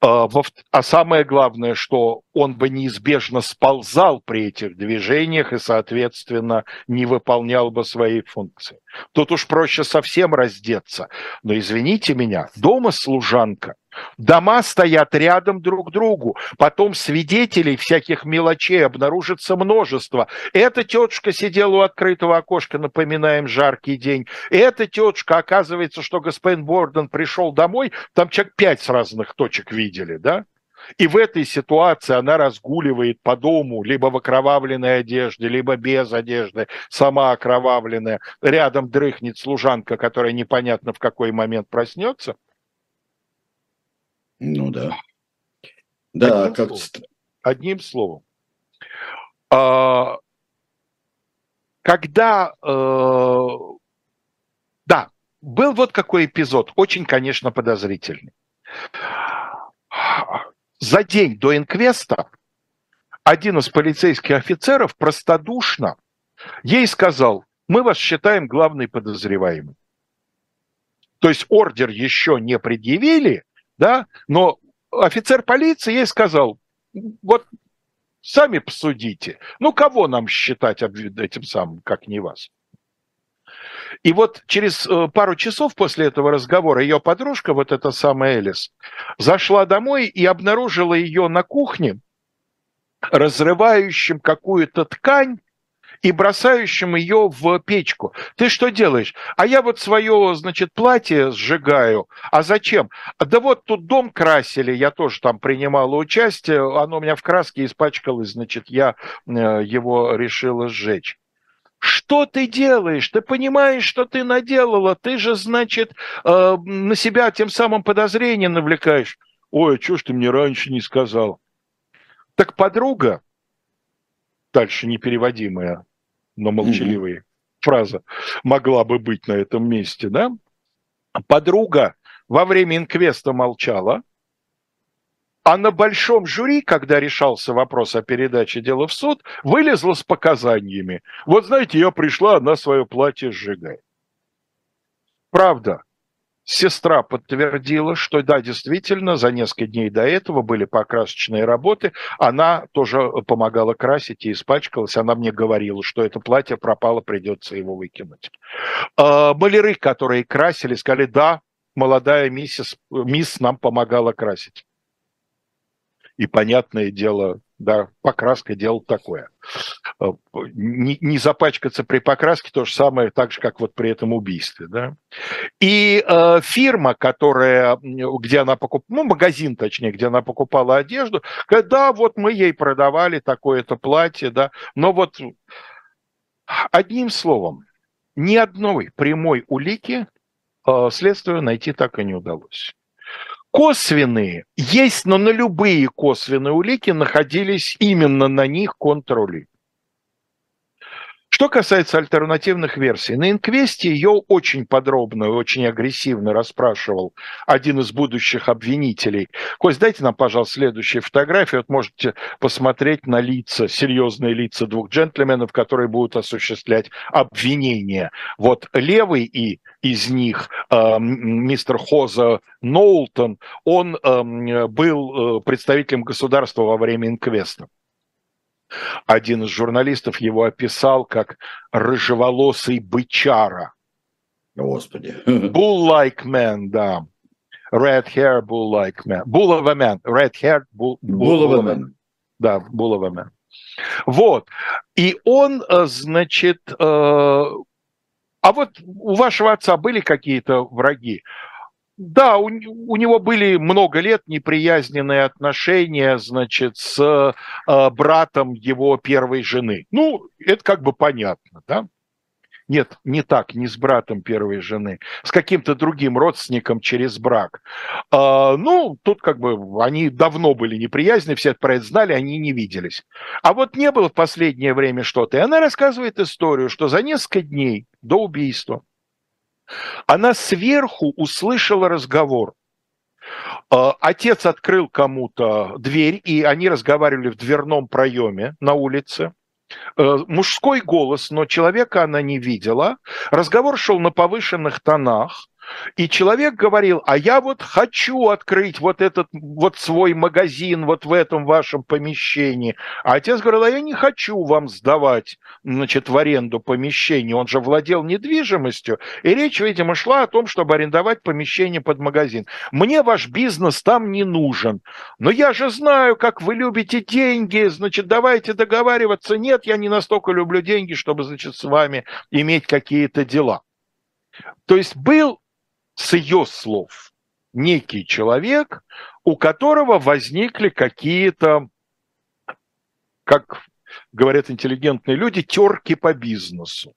А, а самое главное, что он бы неизбежно сползал при этих движениях и, соответственно, не выполнял бы свои функции. Тут уж проще совсем раздеться. Но извините меня, дома служанка – Дома стоят рядом друг к другу. Потом свидетелей всяких мелочей обнаружится множество. Эта тетушка сидела у открытого окошка, напоминаем, жаркий день. Эта тетушка, оказывается, что господин Борден пришел домой, там человек пять с разных точек видели, да? И в этой ситуации она разгуливает по дому, либо в окровавленной одежде, либо без одежды, сама окровавленная. Рядом дрыхнет служанка, которая непонятно в какой момент проснется. Ну да. Да, одним как... Словом, одним словом. А, когда... Э, да, был вот какой эпизод, очень, конечно, подозрительный. За день до инквеста один из полицейских офицеров простодушно ей сказал, мы вас считаем главной подозреваемой. То есть ордер еще не предъявили, да, но офицер полиции ей сказал, вот сами посудите, ну кого нам считать этим самым, как не вас? И вот через э, пару часов после этого разговора ее подружка, вот эта самая Элис, зашла домой и обнаружила ее на кухне, разрывающим какую-то ткань и бросающим ее в печку. Ты что делаешь? А я вот свое, значит, платье сжигаю. А зачем? Да вот тут дом красили, я тоже там принимала участие, оно у меня в краске испачкалось, значит, я э, его решила сжечь. Что ты делаешь? Ты понимаешь, что ты наделала? Ты же, значит, э, на себя тем самым подозрение навлекаешь. Ой, а что ж ты мне раньше не сказал? Так подруга, дальше непереводимая, но молчаливая mm-hmm. фраза могла бы быть на этом месте, да? Подруга во время инквеста молчала, а на большом жюри, когда решался вопрос о передаче дела в суд, вылезла с показаниями. Вот знаете, я пришла, она свое платье сжигает. Правда, Сестра подтвердила, что да, действительно, за несколько дней до этого были покрасочные работы. Она тоже помогала красить и испачкалась. Она мне говорила, что это платье пропало, придется его выкинуть. А, маляры, которые красили, сказали, да, молодая миссис, мисс нам помогала красить. И понятное дело, да, покраска дело такое. Э, не, не запачкаться при покраске то же самое, так же, как вот при этом убийстве, да. И э, фирма, которая, где она покупала, ну, магазин, точнее, где она покупала одежду, говорит, да, вот мы ей продавали такое-то платье, да, но вот одним словом, ни одной прямой улики э, следствию найти так и не удалось. Косвенные есть, но на любые косвенные улики находились именно на них контроль. Что касается альтернативных версий, на инквесте ее очень подробно и очень агрессивно расспрашивал один из будущих обвинителей. Кость, дайте нам, пожалуйста, следующие фотографии. Вот можете посмотреть на лица, серьезные лица двух джентльменов, которые будут осуществлять обвинение. Вот левый и из них э, мистер Хоза Ноултон, он э, был э, представителем государства во время инквеста. Один из журналистов его описал как рыжеволосый бычара. Господи. Bull-like man, да. Red hair, bull-like man. Bull of a man. Red hair, bull, bull, bull of a man. Да, bull of a man. Вот. И он, э, значит, э, а вот у вашего отца были какие-то враги? Да, у, у него были много лет неприязненные отношения, значит, с э, братом его первой жены. Ну, это как бы понятно, да? Нет, не так, не с братом первой жены, с каким-то другим родственником через брак. А, ну, тут как бы они давно были неприязны, все про это знали, они не виделись. А вот не было в последнее время что-то. И она рассказывает историю, что за несколько дней до убийства она сверху услышала разговор. А, отец открыл кому-то дверь, и они разговаривали в дверном проеме на улице. Э, мужской голос, но человека она не видела. Разговор шел на повышенных тонах. И человек говорил, а я вот хочу открыть вот этот вот свой магазин вот в этом вашем помещении. А отец говорил, а я не хочу вам сдавать, значит, в аренду помещение. Он же владел недвижимостью. И речь, видимо, шла о том, чтобы арендовать помещение под магазин. Мне ваш бизнес там не нужен. Но я же знаю, как вы любите деньги, значит, давайте договариваться. Нет, я не настолько люблю деньги, чтобы, значит, с вами иметь какие-то дела. То есть был с ее слов, некий человек, у которого возникли какие-то, как говорят интеллигентные люди, терки по бизнесу.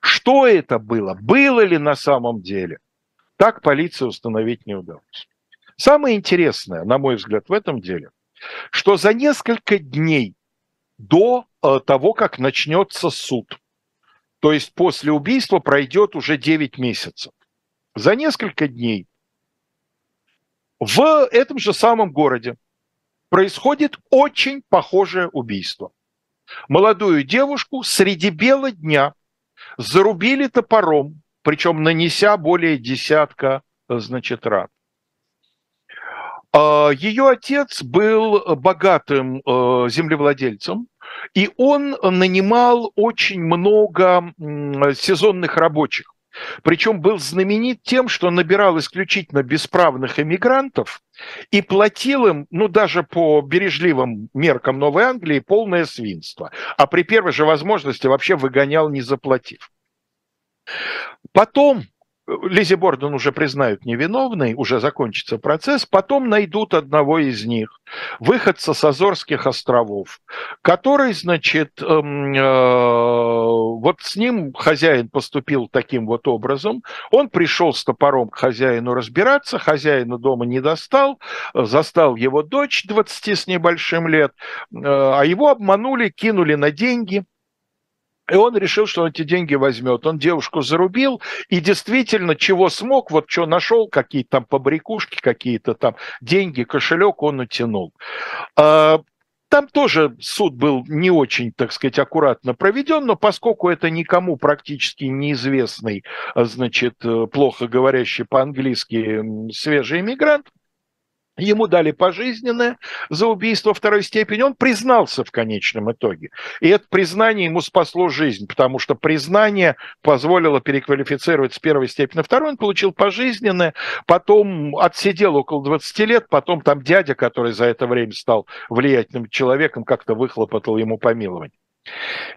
Что это было? Было ли на самом деле? Так полиция установить не удалось. Самое интересное, на мой взгляд, в этом деле, что за несколько дней до э, того, как начнется суд, то есть после убийства пройдет уже 9 месяцев, за несколько дней в этом же самом городе происходит очень похожее убийство. Молодую девушку среди бела дня зарубили топором, причем нанеся более десятка, значит, ран. А, Ее отец был богатым э, землевладельцем, и он нанимал очень много сезонных рабочих. Причем был знаменит тем, что набирал исключительно бесправных иммигрантов и платил им, ну даже по бережливым меркам Новой Англии, полное свинство. А при первой же возможности вообще выгонял, не заплатив. Потом Лизи Борден уже признают невиновной, уже закончится процесс, потом найдут одного из них, выходца с Азорских островов, который, значит, эм, э, вот с ним хозяин поступил таким вот образом, он пришел с топором к хозяину разбираться, хозяина дома не достал, застал его дочь 20 с небольшим лет, э, а его обманули, кинули на деньги – и он решил, что он эти деньги возьмет. Он девушку зарубил, и действительно, чего смог, вот что нашел, какие-то там побрякушки, какие-то там деньги, кошелек он утянул. А, там тоже суд был не очень, так сказать, аккуратно проведен, но поскольку это никому практически неизвестный, значит, плохо говорящий по-английски свежий иммигрант, Ему дали пожизненное за убийство второй степени. Он признался в конечном итоге. И это признание ему спасло жизнь, потому что признание позволило переквалифицировать с первой степени на вторую. Он получил пожизненное, потом отсидел около 20 лет, потом там дядя, который за это время стал влиятельным человеком, как-то выхлопотал ему помилование.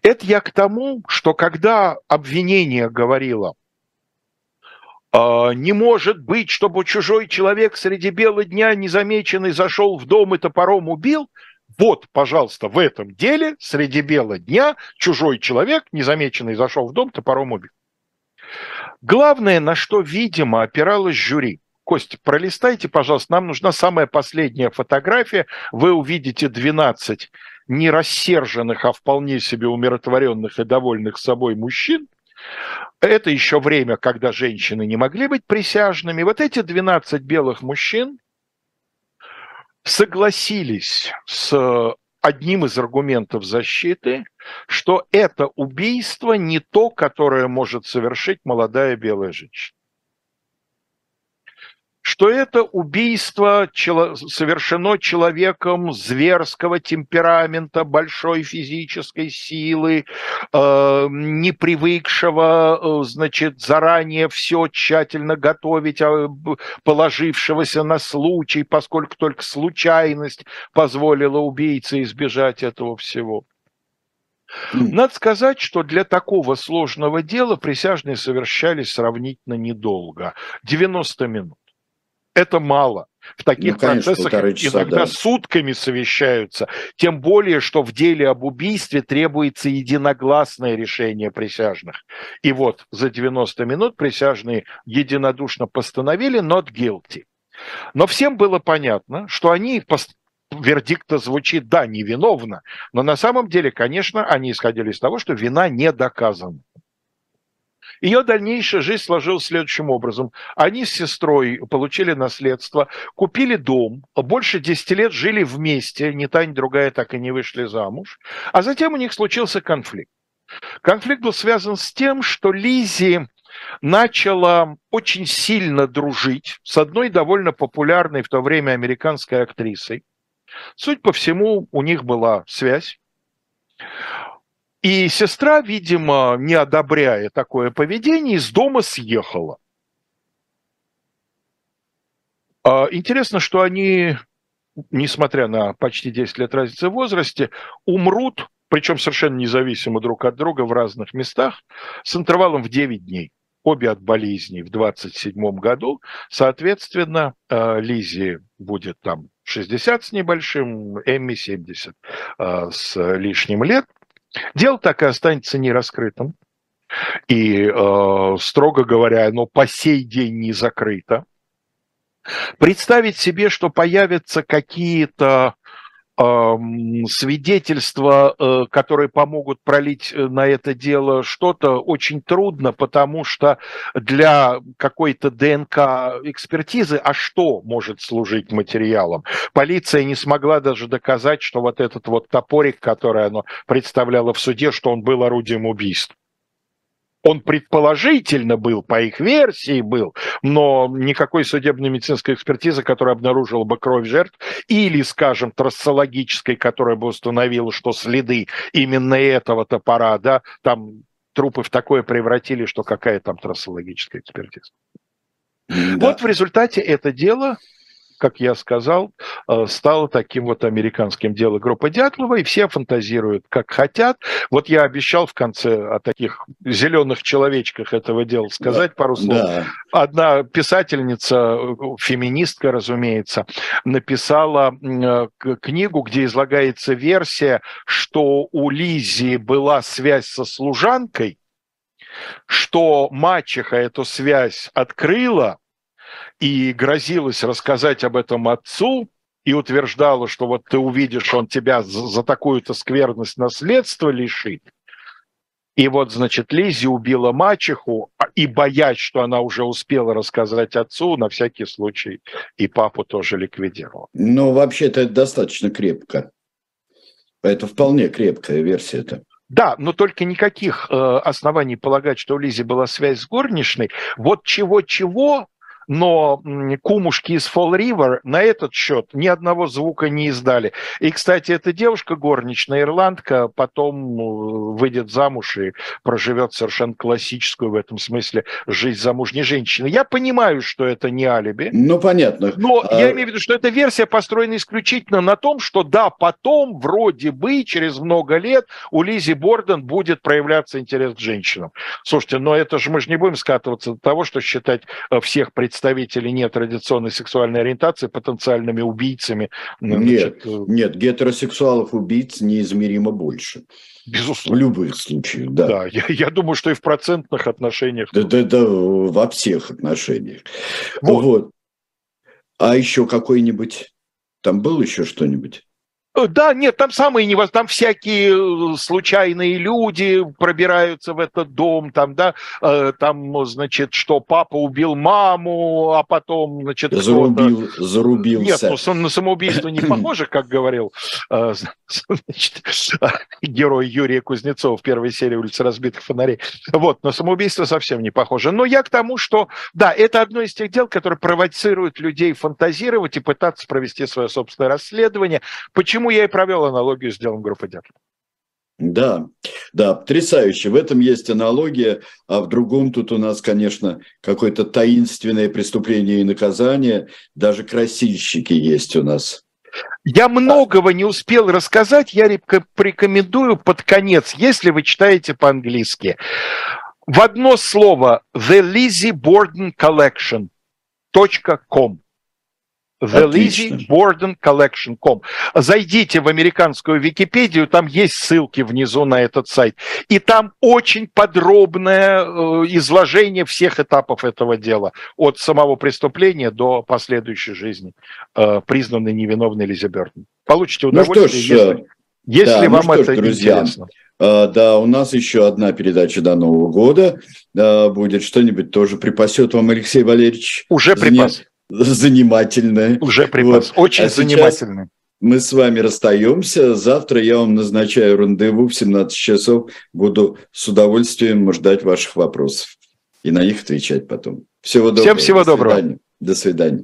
Это я к тому, что когда обвинение говорило – не может быть, чтобы чужой человек среди бела дня незамеченный зашел в дом и топором убил. Вот, пожалуйста, в этом деле среди бела дня чужой человек, незамеченный, зашел в дом, топором убил. Главное, на что, видимо, опиралось жюри, Костя, пролистайте, пожалуйста, нам нужна самая последняя фотография. Вы увидите 12 не рассерженных, а вполне себе умиротворенных и довольных собой мужчин. Это еще время, когда женщины не могли быть присяжными. Вот эти 12 белых мужчин согласились с одним из аргументов защиты, что это убийство не то, которое может совершить молодая белая женщина что это убийство совершено человеком зверского темперамента, большой физической силы, э, не привыкшего, э, значит, заранее все тщательно готовить, а положившегося на случай, поскольку только случайность позволила убийце избежать этого всего. Надо сказать, что для такого сложного дела присяжные совершались сравнительно недолго, 90 минут это мало. В таких ну, конечно, процессах часа, иногда да. сутками совещаются. Тем более, что в деле об убийстве требуется единогласное решение присяжных. И вот за 90 минут присяжные единодушно постановили not guilty. Но всем было понятно, что они пост... вердикта звучит «да, невиновно», но на самом деле, конечно, они исходили из того, что вина не доказана. Ее дальнейшая жизнь сложилась следующим образом. Они с сестрой получили наследство, купили дом, больше 10 лет жили вместе, ни та, ни другая так и не вышли замуж, а затем у них случился конфликт. Конфликт был связан с тем, что Лизи начала очень сильно дружить с одной довольно популярной в то время американской актрисой. Суть по всему, у них была связь. И сестра, видимо, не одобряя такое поведение, из дома съехала. А, интересно, что они, несмотря на почти 10 лет разницы в возрасте, умрут, причем совершенно независимо друг от друга в разных местах, с интервалом в 9 дней. Обе от болезней в 27 году. Соответственно, а, Лизи будет там 60 с небольшим, Эмми 70 а, с лишним лет – Дело так и останется нераскрытым. И, э, строго говоря, оно по сей день не закрыто. Представить себе, что появятся какие-то свидетельства, э, которые помогут пролить э, на это дело что-то, очень трудно, потому что для какой-то ДНК-экспертизы, а что может служить материалом? Полиция не смогла даже доказать, что вот этот вот топорик, который оно представляло в суде, что он был орудием убийства. Он предположительно был, по их версии был, но никакой судебной медицинской экспертизы, которая обнаружила бы кровь жертв, или, скажем, трассологической, которая бы установила, что следы именно этого топора, да, там трупы в такое превратили, что какая там трассологическая экспертиза. Да. Вот в результате это дело как я сказал, э, стало таким вот американским делом группы Дятлова, и все фантазируют, как хотят. Вот я обещал в конце о таких зеленых человечках этого дела сказать да, пару слов. Да. Одна писательница, феминистка, разумеется, написала э, книгу, где излагается версия, что у Лизи была связь со служанкой, что мачеха эту связь открыла, и грозилась рассказать об этом отцу, и утверждала, что вот ты увидишь, он тебя за такую-то скверность наследства лишит. И вот, значит, Лизи убила мачеху, а, и боясь, что она уже успела рассказать отцу, на всякий случай и папу тоже ликвидировала. Ну, вообще-то это достаточно крепко. Это вполне крепкая версия это. Да, но только никаких э, оснований полагать, что у Лизи была связь с горничной. Вот чего-чего, но кумушки из Fall River на этот счет ни одного звука не издали. И, кстати, эта девушка горничная ирландка потом э, выйдет замуж и проживет совершенно классическую в этом смысле жизнь замужней женщины. Я понимаю, что это не алиби. Ну, понятно. Но а... я имею в виду, что эта версия построена исключительно на том, что да, потом вроде бы через много лет у Лизи Борден будет проявляться интерес к женщинам. Слушайте, но это же мы же не будем скатываться до того, что считать э, всех представителей представителей нетрадиционной сексуальной ориентации потенциальными убийцами. Нет, значит, э, нет, гетеросексуалов убийц неизмеримо больше. Безусловно. В любых случаях, да. Да, я, я думаю, что и в процентных отношениях. Да, да, да, во всех отношениях. Вот. вот. А еще какой-нибудь? Там было еще что-нибудь? Э, да, нет, там самые невоз... там всякие э, случайные люди пробираются в этот дом, там, да, э, там, значит, что папа убил маму, а потом, значит, Зарубил, зарубился. Нет, ну, на самоубийство не похоже, как говорил значит, герой Юрия Кузнецова в первой серии «Улицы разбитых фонарей». Вот, на самоубийство совсем не похоже. Но я к тому, что, да, это одно из тех дел, которые провоцируют людей фантазировать и пытаться провести свое собственное расследование. Почему Почему я и провел аналогию с делом группы Дятлов. Да, да, потрясающе. В этом есть аналогия, а в другом тут у нас, конечно, какое-то таинственное преступление и наказание. Даже красильщики есть у нас. Я многого не успел рассказать, я рекомендую под конец, если вы читаете по-английски. В одно слово The Lizzie Borden Collection .com TheLizzyBordenCollection.com. Зайдите в американскую Википедию, там есть ссылки внизу на этот сайт. И там очень подробное э, изложение всех этапов этого дела. От самого преступления до последующей жизни э, признанной невиновной Лизи Бертон. Получите удовольствие, ну что ж, если, если да, вам ну это ж, друзья, интересно. Да, у нас еще одна передача до Нового года будет. Что-нибудь тоже припасет вам Алексей Валерьевич. Уже припас занимательное. Уже припас. Вот. Очень а занимательный. Мы с вами расстаемся. Завтра я вам назначаю рандеву в 17 часов. Буду с удовольствием ждать ваших вопросов и на них отвечать потом. Всего доброго. Всем всего доброго. До свидания. До свидания.